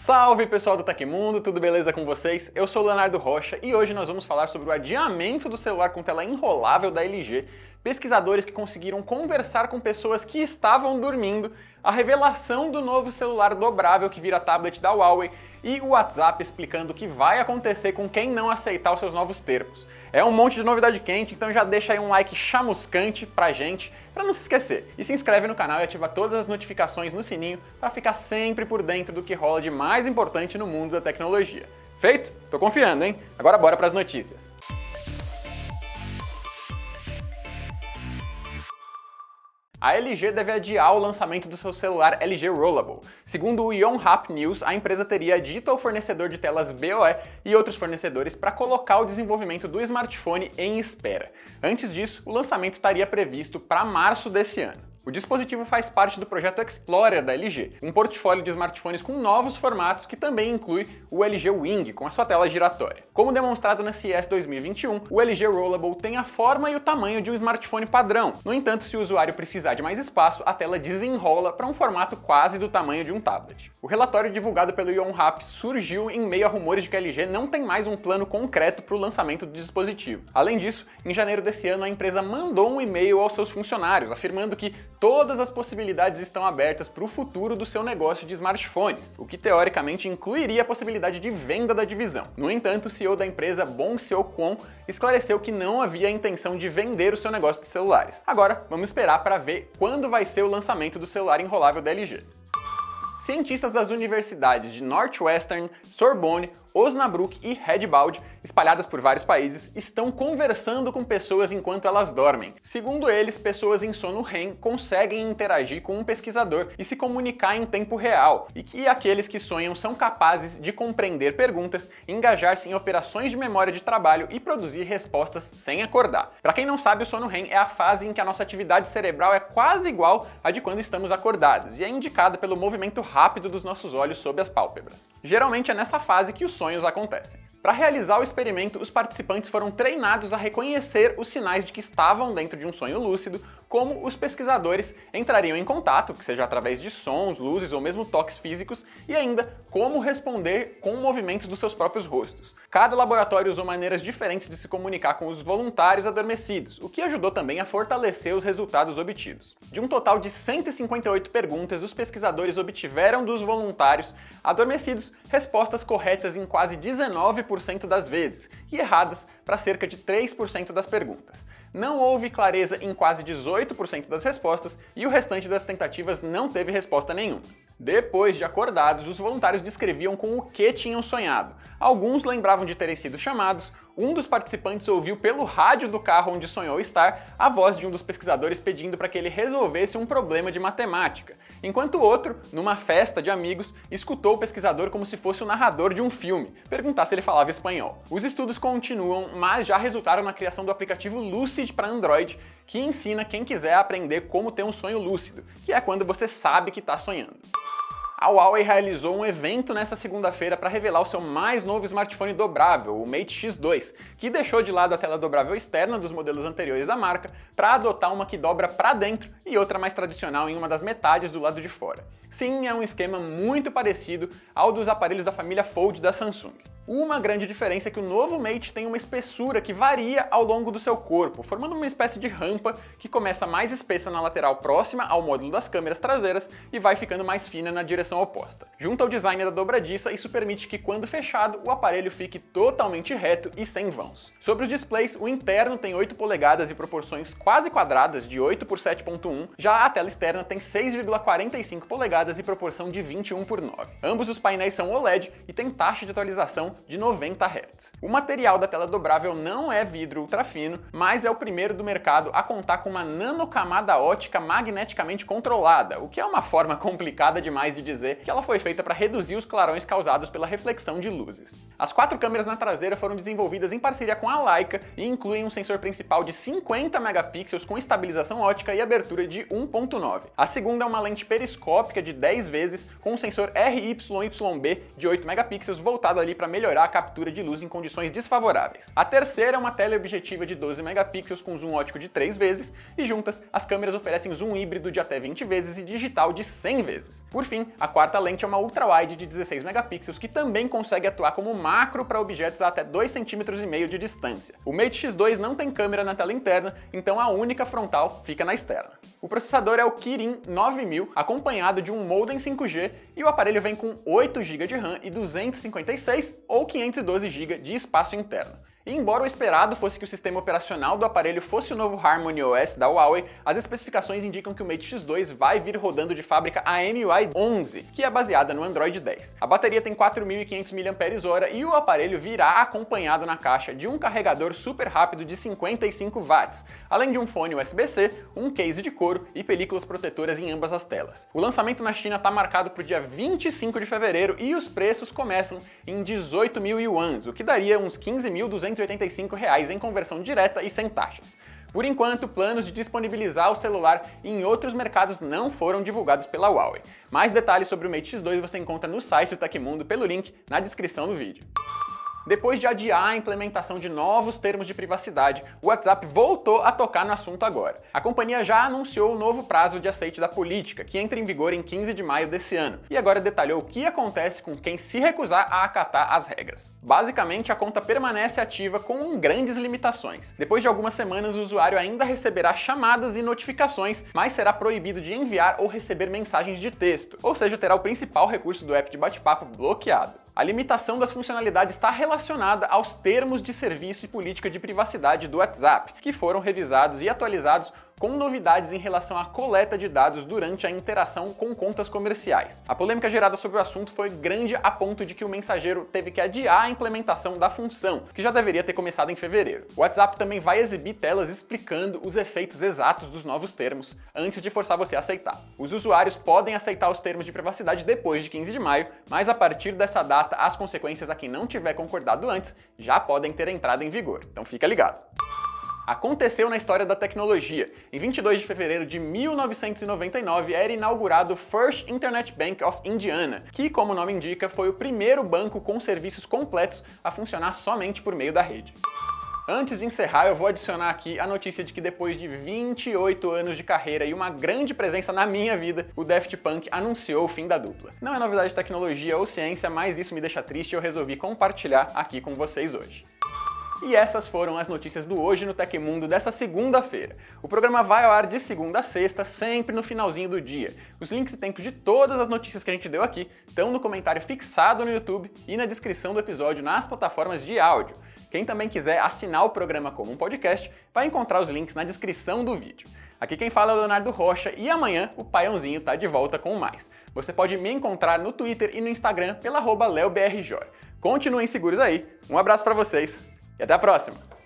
Salve pessoal do Tecmundo, tudo beleza com vocês? Eu sou Leonardo Rocha e hoje nós vamos falar sobre o adiamento do celular com tela enrolável da LG, pesquisadores que conseguiram conversar com pessoas que estavam dormindo, a revelação do novo celular dobrável que vira tablet da Huawei e o WhatsApp explicando o que vai acontecer com quem não aceitar os seus novos termos. É um monte de novidade quente, então já deixa aí um like chamuscante pra gente, para não se esquecer. E se inscreve no canal e ativa todas as notificações no sininho para ficar sempre por dentro do que rola de mais importante no mundo da tecnologia. Feito? Tô confiando, hein? Agora bora para as notícias. A LG deve adiar o lançamento do seu celular LG Rollable. Segundo o Yonhap News, a empresa teria dito ao fornecedor de telas BOE e outros fornecedores para colocar o desenvolvimento do smartphone em espera. Antes disso, o lançamento estaria previsto para março desse ano. O dispositivo faz parte do projeto Explorer da LG, um portfólio de smartphones com novos formatos que também inclui o LG Wing, com a sua tela giratória. Como demonstrado na CES 2021, o LG Rollable tem a forma e o tamanho de um smartphone padrão. No entanto, se o usuário precisar de mais espaço, a tela desenrola para um formato quase do tamanho de um tablet. O relatório divulgado pelo Yonhap surgiu em meio a rumores de que a LG não tem mais um plano concreto para o lançamento do dispositivo. Além disso, em janeiro desse ano, a empresa mandou um e-mail aos seus funcionários afirmando que todas as possibilidades estão abertas para o futuro do seu negócio de smartphones, o que teoricamente incluiria a possibilidade de venda da divisão. No entanto, o CEO da empresa, Bong Seo-kwon, esclareceu que não havia a intenção de vender o seu negócio de celulares. Agora, vamos esperar para ver quando vai ser o lançamento do celular enrolável da LG. Cientistas das universidades de Northwestern, Sorbonne, Osnabrück e Redboud, espalhadas por vários países, estão conversando com pessoas enquanto elas dormem. Segundo eles, pessoas em sono REM conseguem interagir com um pesquisador e se comunicar em tempo real, e que aqueles que sonham são capazes de compreender perguntas, engajar-se em operações de memória de trabalho e produzir respostas sem acordar. Para quem não sabe, o sono REM é a fase em que a nossa atividade cerebral é quase igual à de quando estamos acordados e é indicada pelo movimento rápido dos nossos olhos sob as pálpebras. Geralmente é nessa fase que os sonhos acontecem. Para realizar o experimento, os participantes foram treinados a reconhecer os sinais de que estavam dentro de um sonho lúcido, como os pesquisadores entrariam em contato, que seja através de sons, luzes ou mesmo toques físicos, e ainda como responder com movimentos dos seus próprios rostos. Cada laboratório usou maneiras diferentes de se comunicar com os voluntários adormecidos, o que ajudou também a fortalecer os resultados obtidos. De um total de 158 perguntas, os pesquisadores obtiveram dos voluntários adormecidos respostas corretas em quase 19% das vezes e erradas para cerca de 3% das perguntas. Não houve clareza em quase 18% das respostas e o restante das tentativas não teve resposta nenhuma. Depois de acordados, os voluntários descreviam com o que tinham sonhado. Alguns lembravam de terem sido chamados, um dos participantes ouviu pelo rádio do carro onde sonhou estar a voz de um dos pesquisadores pedindo para que ele resolvesse um problema de matemática, enquanto o outro, numa festa de amigos, escutou o pesquisador como se fosse o narrador de um filme, perguntar se ele falava espanhol. Os estudos continuam, mas já resultaram na criação do aplicativo Lucid para Android, que ensina quem quiser aprender como ter um sonho lúcido, que é quando você sabe que está sonhando. A Huawei realizou um evento nesta segunda-feira para revelar o seu mais novo smartphone dobrável, o Mate X2, que deixou de lado a tela dobrável externa dos modelos anteriores da marca para adotar uma que dobra para dentro e outra mais tradicional em uma das metades do lado de fora. Sim, é um esquema muito parecido ao dos aparelhos da família Fold da Samsung. Uma grande diferença é que o novo Mate tem uma espessura que varia ao longo do seu corpo, formando uma espécie de rampa que começa mais espessa na lateral próxima ao módulo das câmeras traseiras e vai ficando mais fina na direção oposta. Junto ao design da dobradiça, isso permite que, quando fechado, o aparelho fique totalmente reto e sem vãos. Sobre os displays, o interno tem 8 polegadas e proporções quase quadradas de 8 por 7.1, já a tela externa tem 6,45 polegadas e proporção de 21 por 9. Ambos os painéis são OLED e tem taxa de atualização de 90 Hz. O material da tela dobrável não é vidro ultrafino, mas é o primeiro do mercado a contar com uma nanocamada ótica magneticamente controlada, o que é uma forma complicada demais de dizer que ela foi feita para reduzir os clarões causados pela reflexão de luzes. As quatro câmeras na traseira foram desenvolvidas em parceria com a Leica e incluem um sensor principal de 50 megapixels com estabilização ótica e abertura de 1.9. A segunda é uma lente periscópica de 10 vezes com um sensor RYYB de 8 megapixels voltado ali para melhorar melhorar a captura de luz em condições desfavoráveis. A terceira é uma teleobjetiva de 12 megapixels com zoom ótico de 3 vezes e juntas as câmeras oferecem zoom híbrido de até 20 vezes e digital de 100 vezes. Por fim, a quarta lente é uma ultra-wide de 16 megapixels que também consegue atuar como macro para objetos a até 2,5 cm de distância. O Mate X2 não tem câmera na tela interna, então a única frontal fica na externa. O processador é o Kirin 9000, acompanhado de um modem 5G e o aparelho vem com 8 GB de RAM e 256 ou 512 GB de espaço interno. E embora o esperado fosse que o sistema operacional do aparelho fosse o novo Harmony OS da Huawei, as especificações indicam que o Mate X2 vai vir rodando de fábrica a MUI 11, que é baseada no Android 10. A bateria tem 4.500 mAh e o aparelho virá acompanhado na caixa de um carregador super rápido de 55 watts, além de um fone USB-C, um case de couro e películas protetoras em ambas as telas. O lançamento na China está marcado para o dia 25 de fevereiro e os preços começam em 18 mil yuans, o que daria uns 15.200 reais em conversão direta e sem taxas. Por enquanto, planos de disponibilizar o celular em outros mercados não foram divulgados pela Huawei. Mais detalhes sobre o Mate X2 você encontra no site do Tecmundo pelo link na descrição do vídeo. Depois de adiar a implementação de novos termos de privacidade, o WhatsApp voltou a tocar no assunto agora. A companhia já anunciou o novo prazo de aceite da política, que entra em vigor em 15 de maio desse ano, e agora detalhou o que acontece com quem se recusar a acatar as regras. Basicamente, a conta permanece ativa com grandes limitações. Depois de algumas semanas, o usuário ainda receberá chamadas e notificações, mas será proibido de enviar ou receber mensagens de texto, ou seja, terá o principal recurso do app de bate-papo bloqueado. A limitação das funcionalidades está relacionada aos termos de serviço e política de privacidade do WhatsApp, que foram revisados e atualizados com novidades em relação à coleta de dados durante a interação com contas comerciais. A polêmica gerada sobre o assunto foi grande a ponto de que o mensageiro teve que adiar a implementação da função, que já deveria ter começado em fevereiro. O WhatsApp também vai exibir telas explicando os efeitos exatos dos novos termos antes de forçar você a aceitar. Os usuários podem aceitar os termos de privacidade depois de 15 de maio, mas a partir dessa data as consequências a quem não tiver concordado antes já podem ter entrado em vigor. Então fica ligado aconteceu na história da tecnologia. Em 22 de fevereiro de 1999 era inaugurado o First Internet Bank of Indiana, que, como o nome indica, foi o primeiro banco com serviços completos a funcionar somente por meio da rede. Antes de encerrar, eu vou adicionar aqui a notícia de que depois de 28 anos de carreira e uma grande presença na minha vida, o Daft Punk anunciou o fim da dupla. Não é novidade de tecnologia ou ciência, mas isso me deixa triste e eu resolvi compartilhar aqui com vocês hoje. E essas foram as notícias do Hoje no Tecmundo dessa segunda-feira. O programa vai ao ar de segunda a sexta, sempre no finalzinho do dia. Os links e tempos de todas as notícias que a gente deu aqui estão no comentário fixado no YouTube e na descrição do episódio nas plataformas de áudio. Quem também quiser assinar o programa como um podcast, vai encontrar os links na descrição do vídeo. Aqui quem fala é o Leonardo Rocha e amanhã o Paiãozinho tá de volta com mais. Você pode me encontrar no Twitter e no Instagram pela leobrj. Continuem seguros aí. Um abraço para vocês e até a próxima!